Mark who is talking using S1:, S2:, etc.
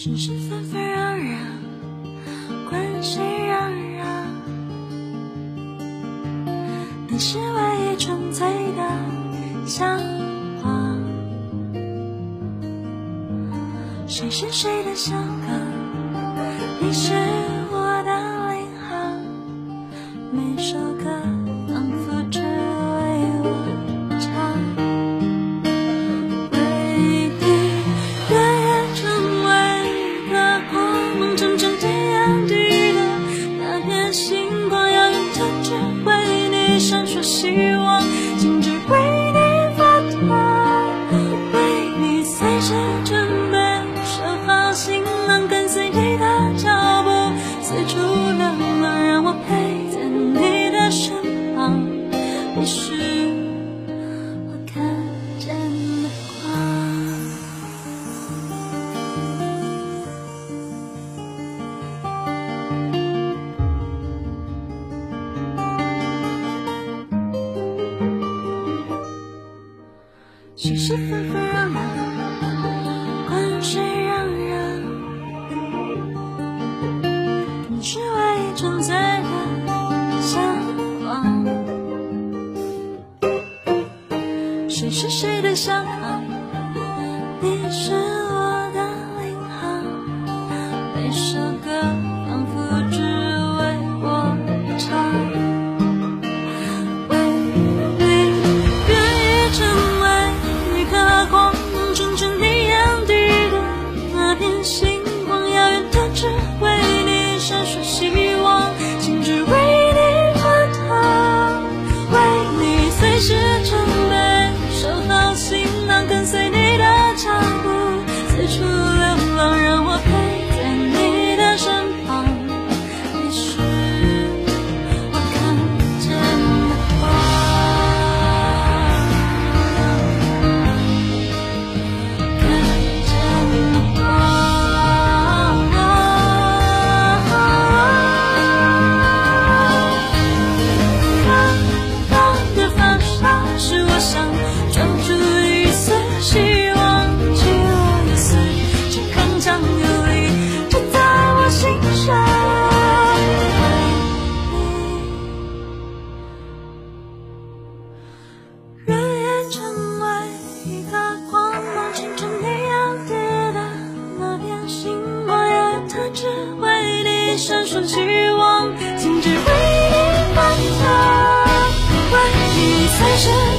S1: 世是纷纷攘攘，关系攘攘，你是唯一纯粹的向往。谁是谁的小港？你是。是是纷纷扰扰，关是嚷嚷。你是我一种罪的向往，谁是谁的向往？你是我的领航，每首歌。出瞬息望情只为你发烫万里山河